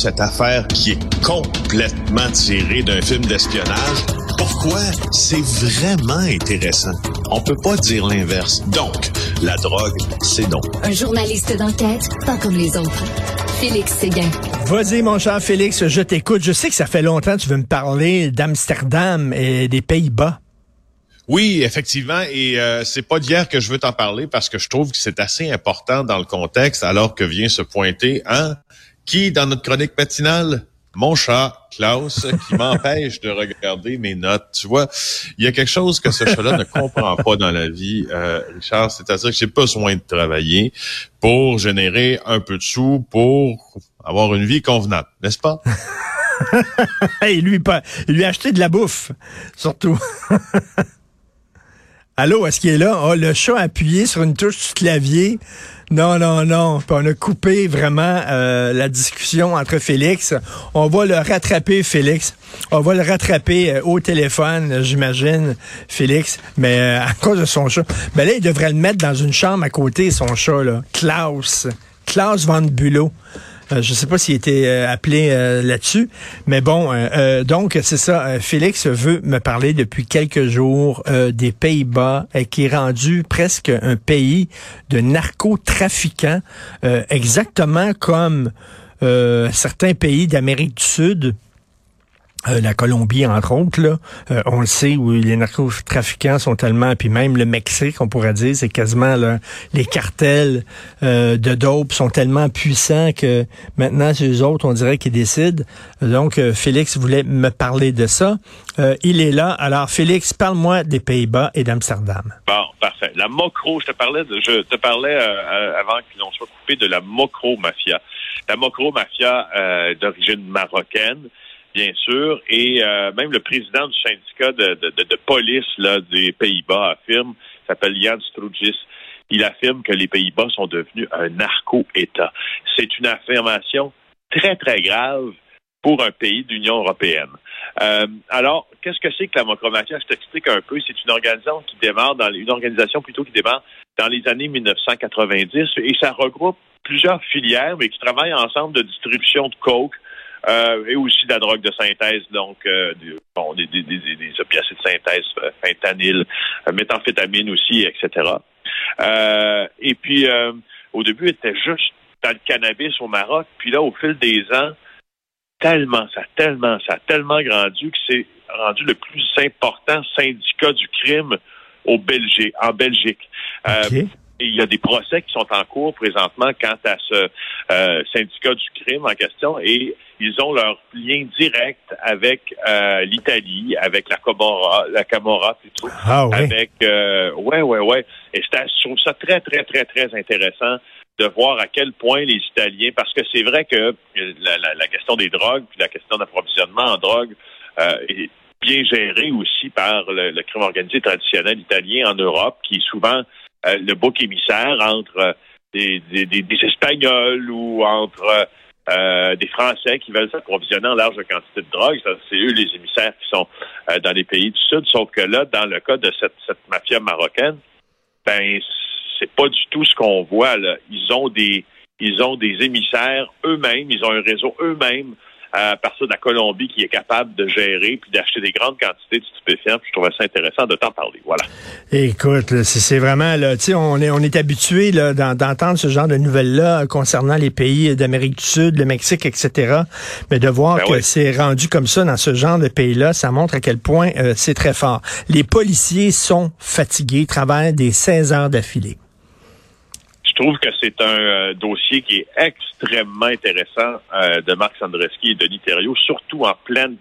cette affaire qui est complètement tirée d'un film d'espionnage. Pourquoi? C'est vraiment intéressant. On peut pas dire l'inverse. Donc, la drogue, c'est non. Un journaliste d'enquête, pas comme les autres. Félix Séguin. Vas-y, mon cher Félix, je t'écoute. Je sais que ça fait longtemps que tu veux me parler d'Amsterdam et des Pays-Bas. Oui, effectivement, et euh, c'est pas d'hier que je veux t'en parler parce que je trouve que c'est assez important dans le contexte alors que vient se pointer hein, qui dans notre chronique matinale? Mon chat, Klaus, qui m'empêche de regarder mes notes. Tu vois, il y a quelque chose que ce chat-là ne comprend pas dans la vie, euh, Richard. C'est-à-dire que j'ai besoin de travailler pour générer un peu de sous, pour avoir une vie convenable, n'est-ce pas? il lui, pas, il lui a acheté de la bouffe, surtout. Allô, est-ce qu'il est là? Oh, le chat a appuyé sur une touche du clavier. Non, non, non. On a coupé vraiment euh, la discussion entre Félix. On va le rattraper, Félix. On va le rattraper euh, au téléphone, j'imagine, Félix. Mais euh, à cause de son chat. Ben là, il devrait le mettre dans une chambre à côté, son chat, là. Klaus. Klaus Van Bulow. Euh, je ne sais pas s'il était euh, appelé euh, là-dessus, mais bon, donc c'est ça. Félix veut me parler depuis quelques jours des Pays-Bas, qui est rendu presque un pays de narcotrafiquants, exactement comme certains pays d'Amérique du Sud euh, la Colombie, entre autres, euh, on le sait, où les narcotrafiquants sont tellement, puis même le Mexique, on pourrait dire, c'est quasiment là, les cartels euh, de dope sont tellement puissants que maintenant, c'est eux autres, on dirait qu'ils décident. Donc, Félix voulait me parler de ça. il est là. Alors, Félix, parle-moi des Pays-Bas et d'Amsterdam. Bon, parfait. La Mocro, je te parlais, de, je te parlais avant qu'on soit coupé de la Mocro Mafia. La Mocro Mafia d'origine marocaine bien sûr, et euh, même le président du syndicat de, police des Pays-Bas affirme, s'appelle Jan Strougis, il affirme que les Pays-Bas sont devenus un narco-État. C'est une affirmation très, très grave pour un pays de l'Union européenne. Euh, alors, qu'est-ce que c'est que la Mocromatia? Je t'explique un peu. C'est une organisation qui démarre dans une organisation plutôt qui démarre dans les années 1990 et ça regroupe plusieurs filières, mais qui travaillent ensemble de distribution de coke, euh, et aussi de la drogue de synthèse, donc euh, bon, des, des, des, des, opiacés de synthèse, euh, fentanyl, euh, méthamphétamine aussi, etc. Euh, et puis, au début, était juste dans le cannabis au Maroc, puis là, au fil des ans, tellement, ça tellement, ça a tellement grandi que c'est rendu le plus important syndicat du crime au Belgique, en Belgique. Il y a des procès qui sont en cours présentement quant à ce euh, syndicat du crime en question et ils ont leur lien direct avec euh, l'Italie, avec la Camorra, la Camorra plutôt, ah, ouais. avec euh, ouais ouais ouais. Et je trouve ça très très très très intéressant de voir à quel point les Italiens, parce que c'est vrai que la, la, la, question des drogues, puis la question d'approvisionnement en drogue euh, est bien gérée aussi par le, le crime organisé traditionnel italien en Europe, qui est souvent euh, le bouc émissaire entre euh, des, des, des, Espagnols ou entre euh, des Français qui veulent s'approvisionner en large quantité de drogue. C'est eux les émissaires qui sont dans les pays du Sud. Sauf que là, dans le cas de cette, cette mafia marocaine, ben c'est pas du tout ce qu'on voit. Là. Ils ont des ils ont des émissaires eux-mêmes, ils ont un réseau eux-mêmes à partir de la Colombie qui est capable de gérer puis d'acheter des grandes quantités de stupéfiants. je trouvais ça intéressant de t'en parler. Voilà. Écoute, c'est vraiment là, tu sais, on est on est habitué d'entendre ce genre de nouvelles là concernant les pays d'Amérique du Sud, le Mexique, etc. Mais de voir ben que c'est rendu comme ça dans ce genre de pays-là, ça montre à quel point euh, c'est très fort. Les policiers sont fatigués, travaillent des 16 heures d'affilée. Je trouve que c'est un euh, dossier qui est extrêmement intéressant euh, de Marc Sandreski et Denis Thériault, surtout en pleine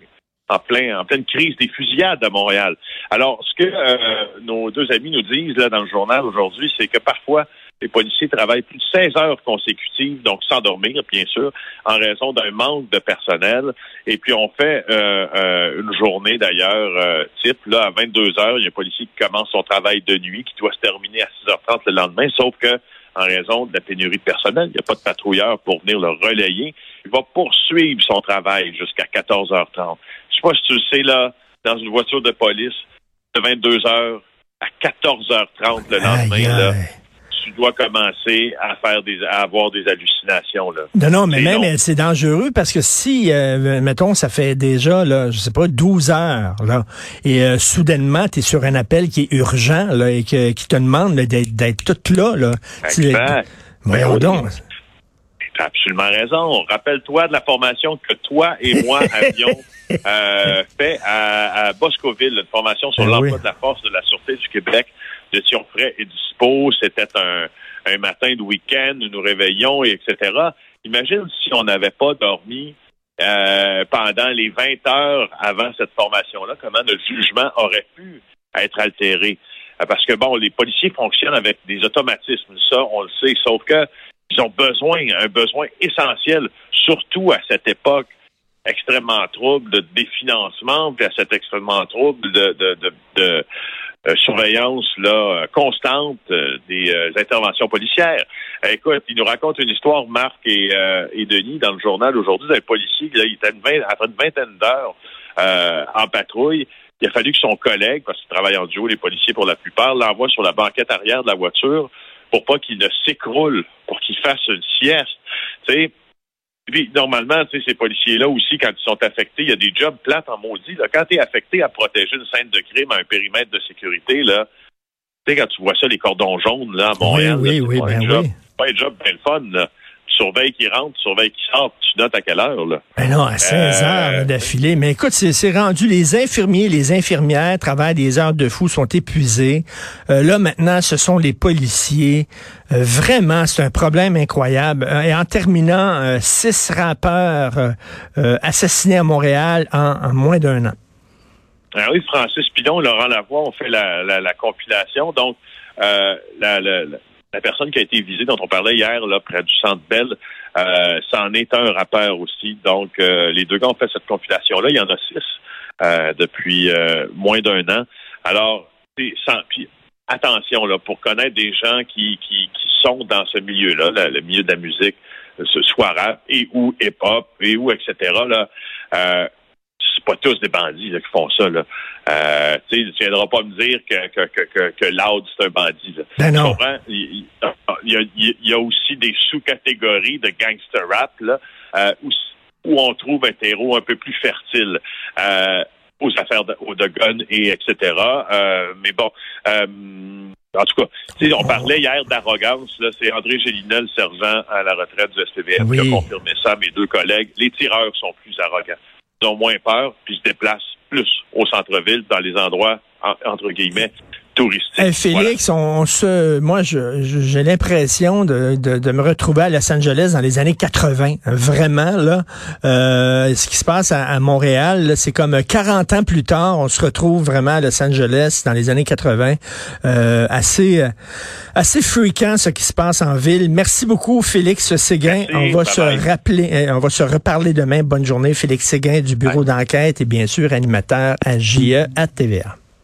en plein en pleine crise des fusillades à Montréal. Alors, ce que euh, nos deux amis nous disent là dans le journal aujourd'hui, c'est que parfois les policiers travaillent plus de 16 heures consécutives, donc sans dormir, bien sûr, en raison d'un manque de personnel. Et puis, on fait une journée, d'ailleurs, type, là, à 22 heures, il y a un policier qui commence son travail de nuit, qui doit se terminer à 6h30 le lendemain, sauf que en raison de la pénurie de personnel. Il n'y a pas de patrouilleur pour venir le relayer. Il va poursuivre son travail jusqu'à 14h30. Je sais pas si tu le sais, là, dans une voiture de police, de 22h à 14h30 le lendemain, là, tu dois commencer à faire des, à avoir des hallucinations là. Non, non, mais même c'est dangereux parce que si, euh, mettons, ça fait déjà, là, je sais pas, 12 heures, là, et euh, soudainement, tu es sur un appel qui est urgent, là, et que, qui te demande d'être toute là, là. Tu- Exact. Voyons Ben oui. donc. Tu as absolument raison. Rappelle-toi de la formation que toi et moi avions euh, fait à, à Boscoville, une formation sur Ben l'emploi oui. de la force de la Sûreté du Québec. Étions prêts et dispo. C'était un, un matin de week-end, nous nous réveillons, et etc. Imagine si on n'avait pas dormi euh, pendant les 20 heures avant cette formation-là, comment notre jugement aurait pu être altéré? Euh, Parce que, bon, les policiers fonctionnent avec des automatismes, ça, on le sait, sauf que ils ont besoin, un besoin essentiel, surtout à cette époque extrêmement trouble de définancement, puis à cette extrêmement trouble de, de, de, de, euh, surveillance là, euh, constante euh, des euh, interventions policières. Euh, écoute, il nous raconte une histoire, Marc et, et Denis, dans le journal aujourd'hui, d'un policier, là, il était une vingt- après une vingtaine d'heures en patrouille. Il a fallu que son collègue, parce qu'il travaille en duo, les policiers pour la plupart, l'envoie sur la banquette arrière de la voiture pour pas qu'il ne s'écroule, pour qu'il fasse une sieste. Tu sais, puis, normalement, tu sais, ces policiers-là aussi, quand ils sont affectés, il y a des jobs plates en maudit. Là. Quand tu es affecté à protéger une scène de crime à un périmètre de sécurité, là, tu sais, quand tu vois ça, les cordons jaunes, là, à Montréal, oui, là, oui, c'est pas ben un job, oui. pas un job bien le fun, là. Surveilles qui rentre, tu surveilles qui sort, tu notes à quelle heure, là? Ben non, à 16 Euh, heures d'affilée. Mais écoute, c'est rendu, les infirmiers, les infirmières travaillent des heures de fou, sont épuisés. Euh, là, maintenant, ce sont les policiers. Euh, vraiment, c'est un problème incroyable. Et en terminant, six rappeurs assassinés à Montréal en, en moins d'un an. Ah oui, Francis Pilon, Laurent Lavoie ont fait la, la, la compilation. Donc, euh, la, la, la- personne qui a été visée, dont on parlait hier, là, près du Centre Bell, euh, c'en est un rappeur aussi. Donc, euh, les deux gars ont fait cette compilation-là. Il y en a six euh, depuis euh, moins d'un an. Alors, sans puis, attention là, pour connaître des gens qui, qui, qui sont dans ce milieu-là, le, milieu de la musique, euh, ce soit rap et ou hip-hop et ou etc. Là, euh, c'est pas tous des bandits là, qui font ça. Là. Euh, tu tu viendras pas me dire que, que, que, que, que Loud, c'est un bandit. Là. Ben Tu non. comprends? Il, il y a, il y a aussi des sous-catégories de gangster rap là, euh, où, où on trouve un terreau un peu plus fertile. Euh, aux affaires de, aux de gun et etc. Euh, mais bon, euh, en tout cas, on parlait hier d'arrogance. Là, c'est André Gélinet, le sergent à la retraite du SPVM, Oui. qui a confirmé ça mes deux collègues. Les tireurs sont plus arrogants. Ils ont moins peur, puis se déplacent plus au centre-ville, dans les endroits, en- entre guillemets, Félix, on, se, moi, je- je- j'ai l'impression de, de, de me retrouver à Los Angeles dans les années 80. Vraiment, là, euh, ce qui se passe à, à Montréal, c'est comme 40 ans plus tard, on se retrouve vraiment à Los Angeles dans les années 80. Euh, assez, euh, assez fréquent ce qui se passe en ville. Merci beaucoup, Félix Séguin. Merci, on va bye se bye. rappeler, euh, on va se reparler demain. Bonne journée, Félix Séguin du bureau d'enquête et bien sûr animateur à JE à TVA.